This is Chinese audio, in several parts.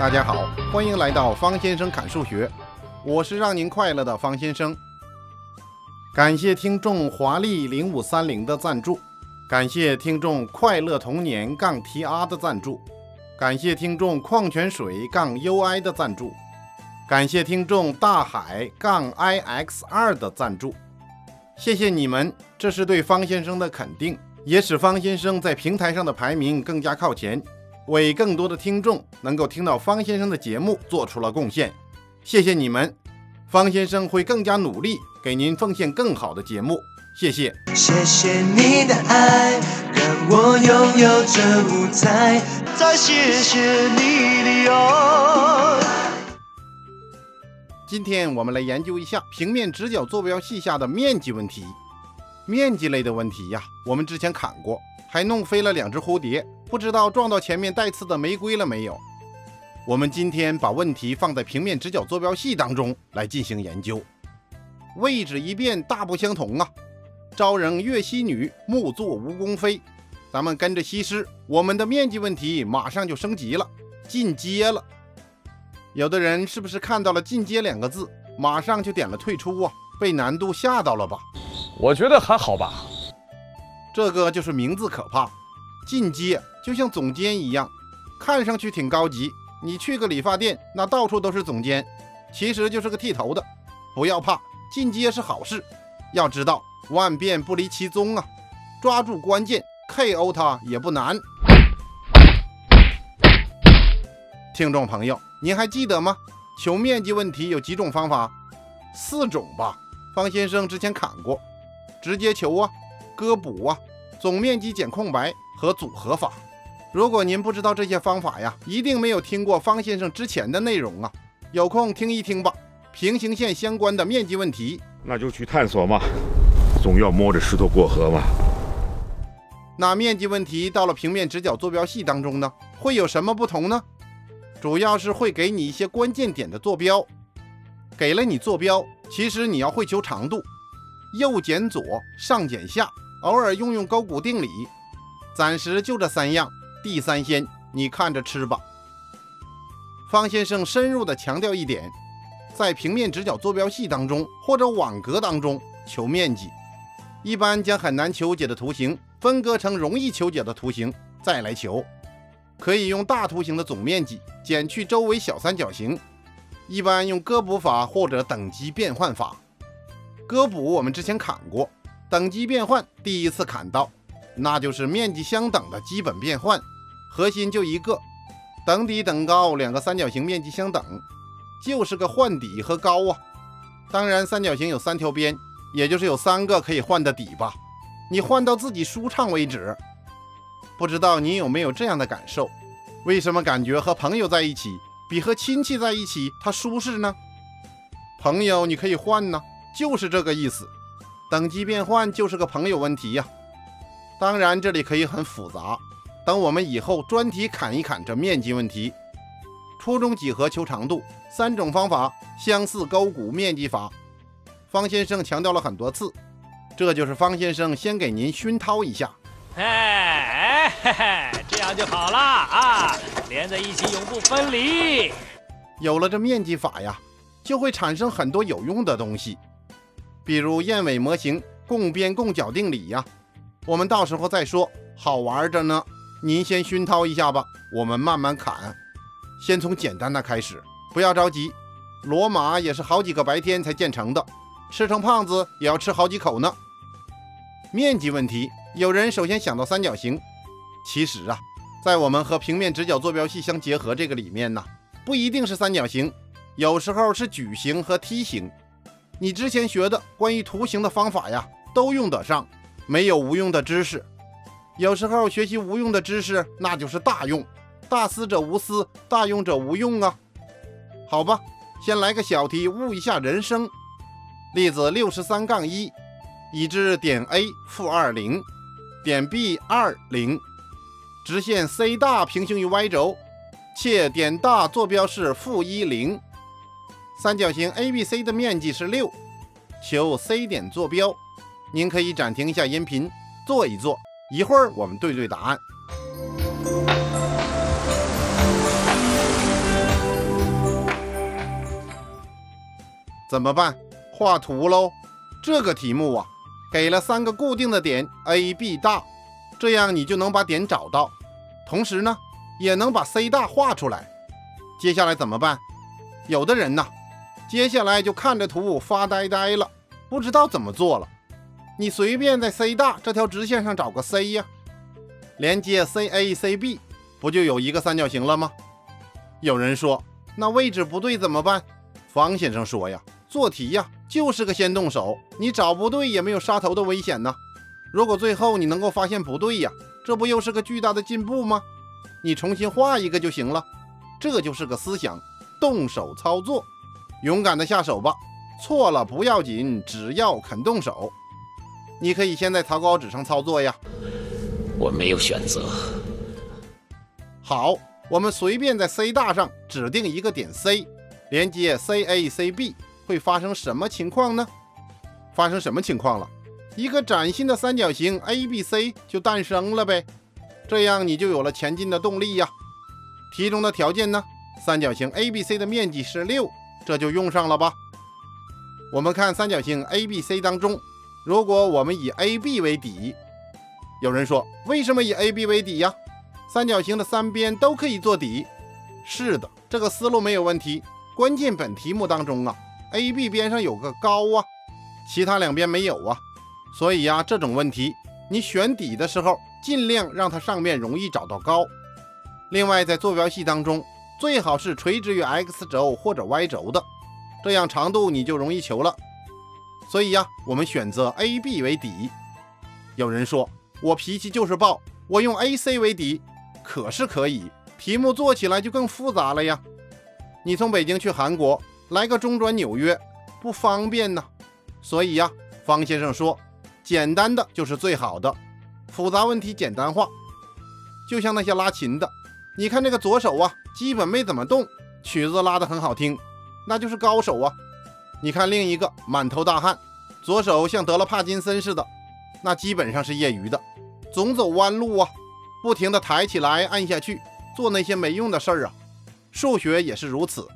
大家好，欢迎来到方先生侃数学，我是让您快乐的方先生。感谢听众华丽零五三零的赞助，感谢听众快乐童年杠 TR 的赞助，感谢听众矿泉水杠 UI 的赞助，感谢听众大海杠 IX 二的赞助。谢谢你们，这是对方先生的肯定，也使方先生在平台上的排名更加靠前。为更多的听众能够听到方先生的节目做出了贡献，谢谢你们，方先生会更加努力给您奉献更好的节目，谢谢。谢谢你的爱，让我拥有这舞台。再谢谢你的爱。今天我们来研究一下平面直角坐标系下的面积问题。面积类的问题呀，我们之前砍过，还弄飞了两只蝴蝶。不知道撞到前面带刺的玫瑰了没有？我们今天把问题放在平面直角坐标系当中来进行研究，位置一变大不相同啊！朝人岳西女，暮作吴宫妃。咱们跟着西施，我们的面积问题马上就升级了，进阶了。有的人是不是看到了“进阶”两个字，马上就点了退出啊？被难度吓到了吧？我觉得还好吧。这个就是名字可怕。进阶就像总监一样，看上去挺高级。你去个理发店，那到处都是总监，其实就是个剃头的。不要怕，进阶是好事。要知道万变不离其宗啊，抓住关键，KO 他也不难。听众朋友，您还记得吗？求面积问题有几种方法？四种吧。方先生之前砍过，直接求啊，割补啊，总面积减空白。和组合法，如果您不知道这些方法呀，一定没有听过方先生之前的内容啊。有空听一听吧。平行线相关的面积问题，那就去探索嘛，总要摸着石头过河嘛。那面积问题到了平面直角坐标系当中呢，会有什么不同呢？主要是会给你一些关键点的坐标，给了你坐标，其实你要会求长度，右减左，上减下，偶尔用用勾股定理。暂时就这三样，第三先你看着吃吧。方先生深入的强调一点，在平面直角坐标系当中或者网格当中求面积，一般将很难求解的图形分割成容易求解的图形再来求。可以用大图形的总面积减去周围小三角形，一般用割补法或者等级变换法。割补我们之前砍过，等级变换第一次砍到。那就是面积相等的基本变换，核心就一个，等底等高两个三角形面积相等，就是个换底和高啊。当然三角形有三条边，也就是有三个可以换的底吧，你换到自己舒畅为止。不知道你有没有这样的感受？为什么感觉和朋友在一起比和亲戚在一起他舒适呢？朋友你可以换呢，就是这个意思。等级变换就是个朋友问题呀。当然，这里可以很复杂。等我们以后专题砍一砍这面积问题。初中几何求长度，三种方法相似勾股面积法。方先生强调了很多次，这就是方先生先给您熏陶一下。哎哎，这样就好了啊，连在一起永不分离。有了这面积法呀，就会产生很多有用的东西，比如燕尾模型共边共角定理呀。我们到时候再说，好玩着呢。您先熏陶一下吧，我们慢慢砍。先从简单的开始，不要着急。罗马也是好几个白天才建成的，吃成胖子也要吃好几口呢。面积问题，有人首先想到三角形，其实啊，在我们和平面直角坐标系相结合这个里面呢，不一定是三角形，有时候是矩形和梯形。你之前学的关于图形的方法呀，都用得上。没有无用的知识，有时候学习无用的知识，那就是大用。大思者无思，大用者无用啊。好吧，先来个小题，悟一下人生。例子六十三杠一，已知点 A 负二零，点 B 二零，直线 C 大平行于 Y 轴，且点大坐标是负一零，三角形 ABC 的面积是六，求 C 点坐标。您可以暂停一下音频，做一做，一会儿我们对对答案。怎么办？画图喽！这个题目啊，给了三个固定的点 A、B、大，这样你就能把点找到，同时呢，也能把 C 大画出来。接下来怎么办？有的人呢？接下来就看着图发呆呆了，不知道怎么做了。你随便在 C 大这条直线上找个 C 呀，连接 CA、CB，不就有一个三角形了吗？有人说，那位置不对怎么办？方先生说呀，做题呀就是个先动手，你找不对也没有杀头的危险呢。如果最后你能够发现不对呀，这不又是个巨大的进步吗？你重新画一个就行了。这就是个思想，动手操作，勇敢的下手吧。错了不要紧，只要肯动手。你可以先在草稿纸上操作呀。我没有选择。好，我们随便在 C 大上指定一个点 C，连接 CA、CB，会发生什么情况呢？发生什么情况了？一个崭新的三角形 ABC 就诞生了呗。这样你就有了前进的动力呀。题中的条件呢？三角形 ABC 的面积是六，这就用上了吧。我们看三角形 ABC 当中。如果我们以 AB 为底，有人说为什么以 AB 为底呀？三角形的三边都可以做底。是的，这个思路没有问题。关键本题目当中啊，AB 边上有个高啊，其他两边没有啊，所以呀，这种问题你选底的时候，尽量让它上面容易找到高。另外，在坐标系当中，最好是垂直于 x 轴或者 y 轴的，这样长度你就容易求了。所以呀，我们选择 A、B 为底。有人说我脾气就是暴，我用 A、C 为底，可是可以，题目做起来就更复杂了呀。你从北京去韩国，来个中转纽约，不方便呢。所以呀，方先生说，简单的就是最好的，复杂问题简单化。就像那些拉琴的，你看那个左手啊，基本没怎么动，曲子拉得很好听，那就是高手啊。你看另一个满头大汗，左手像得了帕金森似的，那基本上是业余的，总走弯路啊，不停地抬起来按下去，做那些没用的事儿啊。数学也是如此，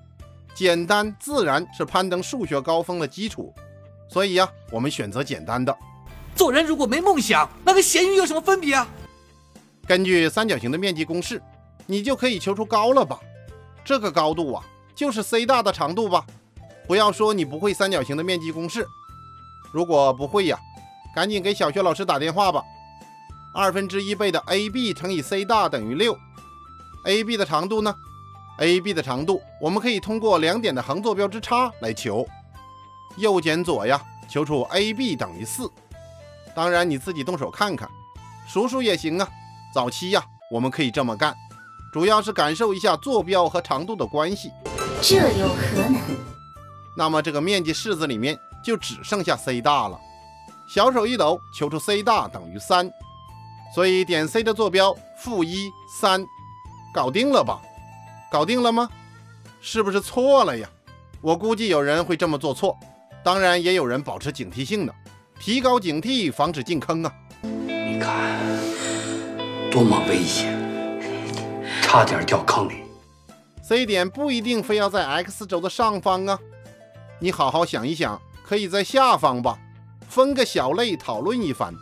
简单自然是攀登数学高峰的基础。所以呀，我们选择简单的。做人如果没梦想，那跟咸鱼有什么分别啊？根据三角形的面积公式，你就可以求出高了吧？这个高度啊，就是 C 大的长度吧？不要说你不会三角形的面积公式，如果不会呀，赶紧给小学老师打电话吧。二分之一倍的 AB 乘以 C 大等于六，AB 的长度呢？AB 的长度我们可以通过两点的横坐标之差来求，右减左呀，求出 AB 等于四。当然你自己动手看看，数数也行啊。早期呀，我们可以这么干，主要是感受一下坐标和长度的关系。这有何难？那么这个面积式子里面就只剩下 C 大了，小手一抖，求出 C 大等于三，所以点 C 的坐标负一三，搞定了吧？搞定了吗？是不是错了呀？我估计有人会这么做错，当然也有人保持警惕性的，提高警惕，防止进坑啊！你看，多么危险，差点掉坑里。C 点不一定非要在 x 轴的上方啊。你好好想一想，可以在下方吧，分个小类讨论一番，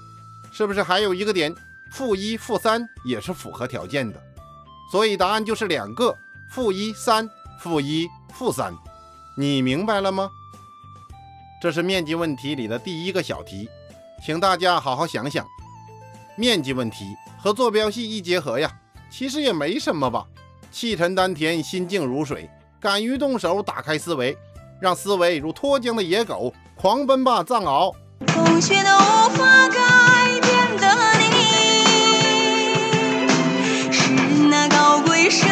是不是还有一个点负一负三也是符合条件的？所以答案就是两个负一三负一负三，你明白了吗？这是面积问题里的第一个小题，请大家好好想想，面积问题和坐标系一结合呀，其实也没什么吧？气沉丹田，心静如水，敢于动手，打开思维。让思维如脱缰的野狗狂奔吧，藏獒！风雪都无法改变的你，是那高贵神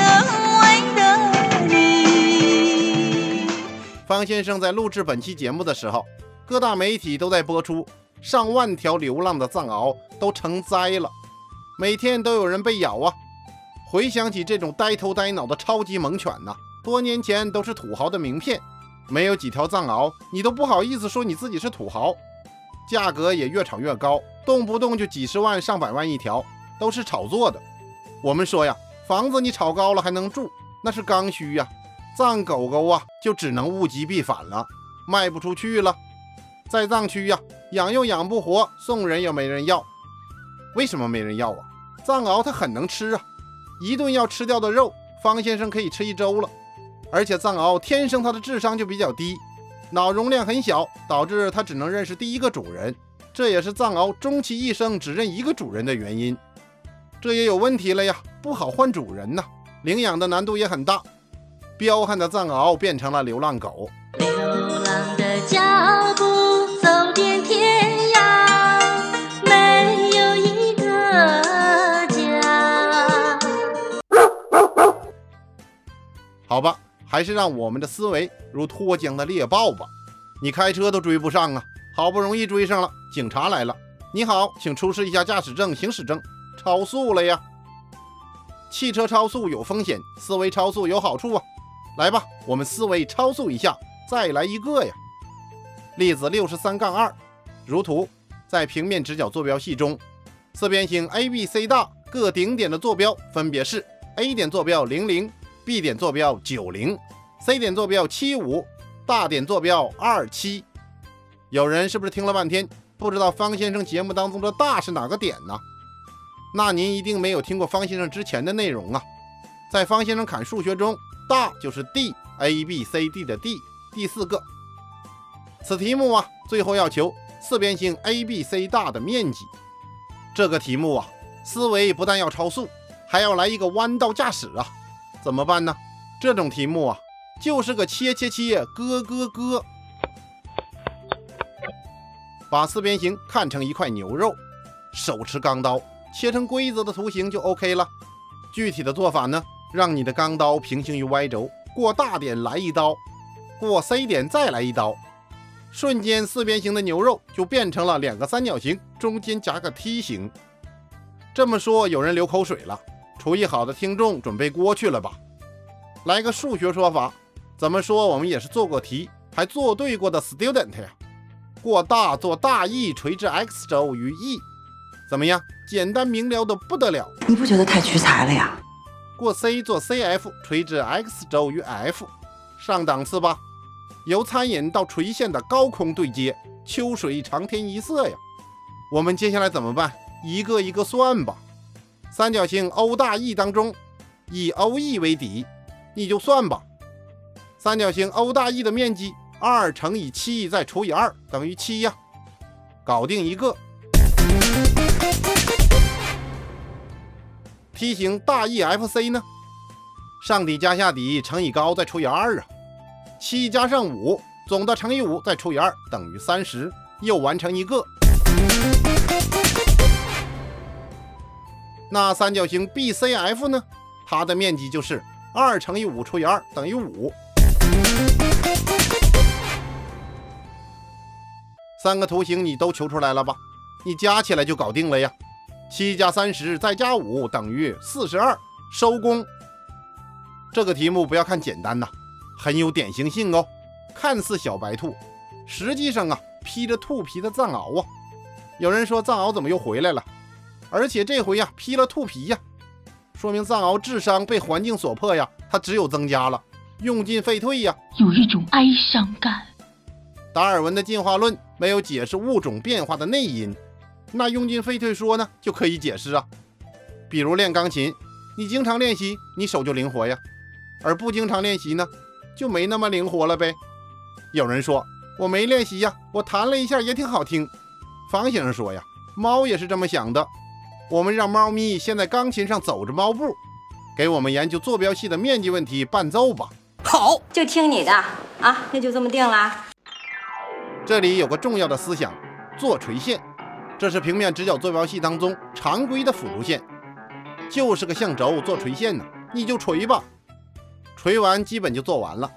威的你。方先生在录制本期节目的时候，各大媒体都在播出，上万条流浪的藏獒都成灾了，每天都有人被咬啊！回想起这种呆头呆脑的超级猛犬呐，多年前都是土豪的名片。没有几条藏獒，你都不好意思说你自己是土豪，价格也越炒越高，动不动就几十万、上百万一条，都是炒作的。我们说呀，房子你炒高了还能住，那是刚需呀。藏狗狗啊，就只能物极必反了，卖不出去了。在藏区呀，养又养不活，送人又没人要。为什么没人要啊？藏獒它很能吃啊，一顿要吃掉的肉，方先生可以吃一周了。而且藏獒天生它的智商就比较低，脑容量很小，导致它只能认识第一个主人，这也是藏獒终其一生只认一个主人的原因。这也有问题了呀，不好换主人呐，领养的难度也很大。彪悍的藏獒变成了流浪狗，流浪的脚步好吧，还是让我们的思维如脱缰的猎豹吧。你开车都追不上啊，好不容易追上了，警察来了，你好，请出示一下驾驶证、行驶证，超速了呀。汽车超速有风险，思维超速有好处啊。来吧，我们思维超速一下，再来一个呀。例子六十三杠二，如图，在平面直角坐标系中，四边形 A、B、C 大各顶点的坐标分别是 A 点坐标零零，B 点坐标九零，C 点坐标七五，大点坐标二七。有人是不是听了半天不知道方先生节目当中的大是哪个点呢？那您一定没有听过方先生之前的内容啊。在方先生侃数学中，大就是 D A B C D 的 D 第四个。此题目啊，最后要求四边形 A B C 大的面积。这个题目啊，思维不但要超速，还要来一个弯道驾驶啊，怎么办呢？这种题目啊，就是个切切切，割割割，把四边形看成一块牛肉，手持钢刀切成规则的图形就 OK 了。具体的做法呢？让你的钢刀平行于 Y 轴，过大点来一刀，过 C 点再来一刀，瞬间四边形的牛肉就变成了两个三角形，中间夹个梯形。这么说，有人流口水了。厨艺好的听众准备锅去了吧？来个数学说法，怎么说我们也是做过题，还做对过的 student 呀。过大做大 E 垂直 X 轴于 E，怎么样？简单明了的不得了。你不觉得太屈才了呀？过 C 做 CF 垂直 X 轴于 F，上档次吧。由餐饮到垂线的高空对接，秋水长天一色呀。我们接下来怎么办？一个一个算吧。三角形 O 大 E 当中，以 OE 为底，你就算吧。三角形 O 大 E 的面积二乘以七再除以二等于七呀，搞定一个。梯形大 EFC 呢？上底加下底乘以高再除以二啊，七加上五，总的乘以五再除以二等于三十，又完成一个。那三角形 BCF 呢？它的面积就是二乘以五除以二等于五。三个图形你都求出来了吧？你加起来就搞定了呀。七加三十再加五等于四十二，收工。这个题目不要看简单呐，很有典型性哦。看似小白兔，实际上啊披着兔皮的藏獒啊。有人说藏獒怎么又回来了？而且这回呀披了兔皮呀，说明藏獒智商被环境所迫呀，它只有增加了，用进废退呀，有一种哀伤感。达尔文的进化论没有解释物种变化的内因。那用进废退说呢，就可以解释啊。比如练钢琴，你经常练习，你手就灵活呀；而不经常练习呢，就没那么灵活了呗。有人说我没练习呀，我弹了一下也挺好听。方先生说呀，猫也是这么想的。我们让猫咪先在钢琴上走着猫步，给我们研究坐标系的面积问题伴奏吧。好，就听你的啊，那就这么定了。这里有个重要的思想，做垂线。这是平面直角坐标系当中常规的辅助线，就是个向轴做垂线呢，你就垂吧，垂完基本就做完了。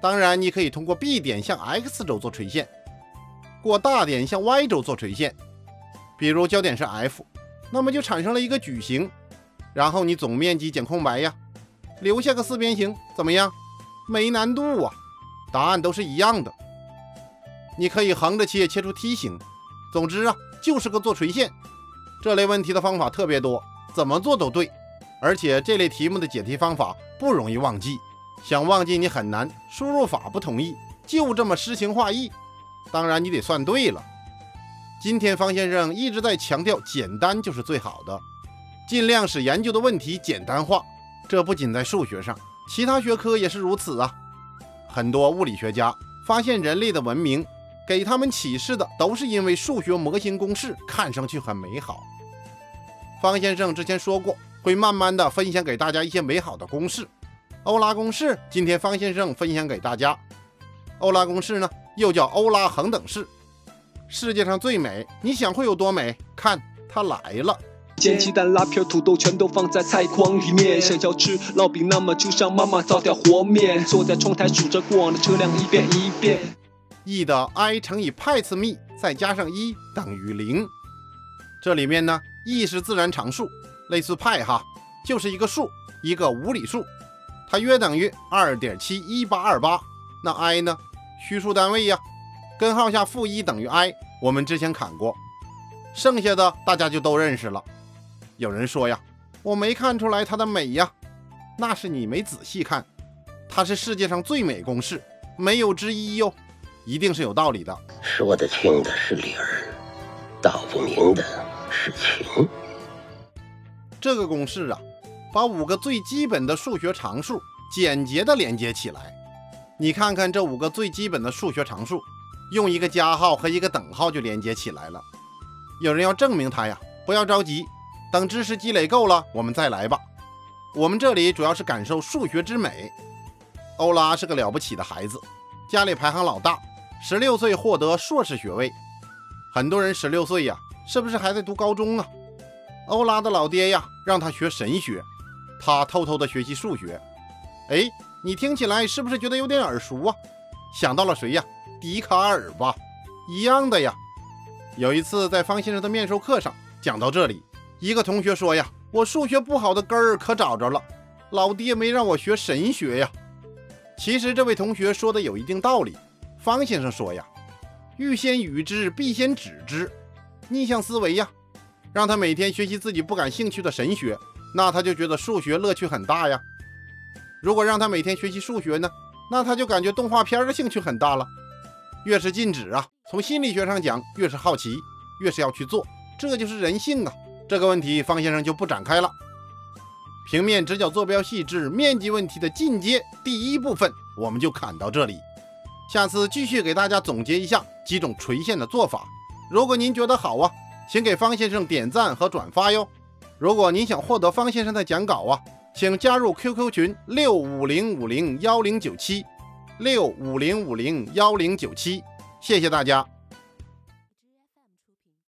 当然，你可以通过 B 点向 X 轴做垂线，过大点向 Y 轴做垂线，比如焦点是 F，那么就产生了一个矩形，然后你总面积减空白呀，留下个四边形，怎么样？没难度啊，答案都是一样的。你可以横着切，切出梯形。总之啊。就是个做垂线，这类问题的方法特别多，怎么做都对。而且这类题目的解题方法不容易忘记，想忘记你很难。输入法不同意，就这么诗情画意。当然，你得算对了。今天方先生一直在强调，简单就是最好的，尽量使研究的问题简单化。这不仅在数学上，其他学科也是如此啊。很多物理学家发现人类的文明，给他们启示的都是因为数学模型公式看上去很美好。方先生之前说过，会慢慢的分享给大家一些美好的公式。欧拉公式，今天方先生分享给大家。欧拉公式呢，又叫欧拉恒等式。世界上最美，你想会有多美？看，它来了。煎鸡蛋、拉片、土豆全都放在菜筐里面。想要吃烙饼，那么就让妈妈早点和面。坐在窗台数着过往的车辆一遍一遍。E 的 i 乘以派次幂再加上一等于零。这里面呢，E 是自然常数，类似派哈，就是一个数，一个无理数，它约等于二点七一八二八。那 i 呢？虚数单位呀，根号下负一等于 i，我们之前砍过，剩下的大家就都认识了。有人说呀，我没看出来它的美呀，那是你没仔细看，它是世界上最美公式，没有之一哟，一定是有道理的。说得清的是理儿，道不明的是情。这个公式啊，把五个最基本的数学常数简洁的连接起来。你看看这五个最基本的数学常数，用一个加号和一个等号就连接起来了。有人要证明它呀，不要着急，等知识积累够了，我们再来吧。我们这里主要是感受数学之美。欧拉是个了不起的孩子，家里排行老大，十六岁获得硕士学位。很多人十六岁呀，是不是还在读高中啊？欧拉的老爹呀，让他学神学，他偷偷的学习数学。哎。你听起来是不是觉得有点耳熟啊？想到了谁呀？笛卡尔吧，一样的呀。有一次在方先生的面授课上讲到这里，一个同学说呀：“我数学不好的根儿可找着了，老爹没让我学神学呀。”其实这位同学说的有一定道理。方先生说呀：“欲先予之，必先止之。”逆向思维呀，让他每天学习自己不感兴趣的神学，那他就觉得数学乐趣很大呀。如果让他每天学习数学呢，那他就感觉动画片的兴趣很大了。越是禁止啊，从心理学上讲，越是好奇，越是要去做，这就是人性啊。这个问题方先生就不展开了。平面直角坐标系之面积问题的进阶第一部分，我们就砍到这里。下次继续给大家总结一下几种垂线的做法。如果您觉得好啊，请给方先生点赞和转发哟。如果您想获得方先生的讲稿啊。请加入 QQ 群六五零五零幺零九七，六五零五零幺零九七，谢谢大家。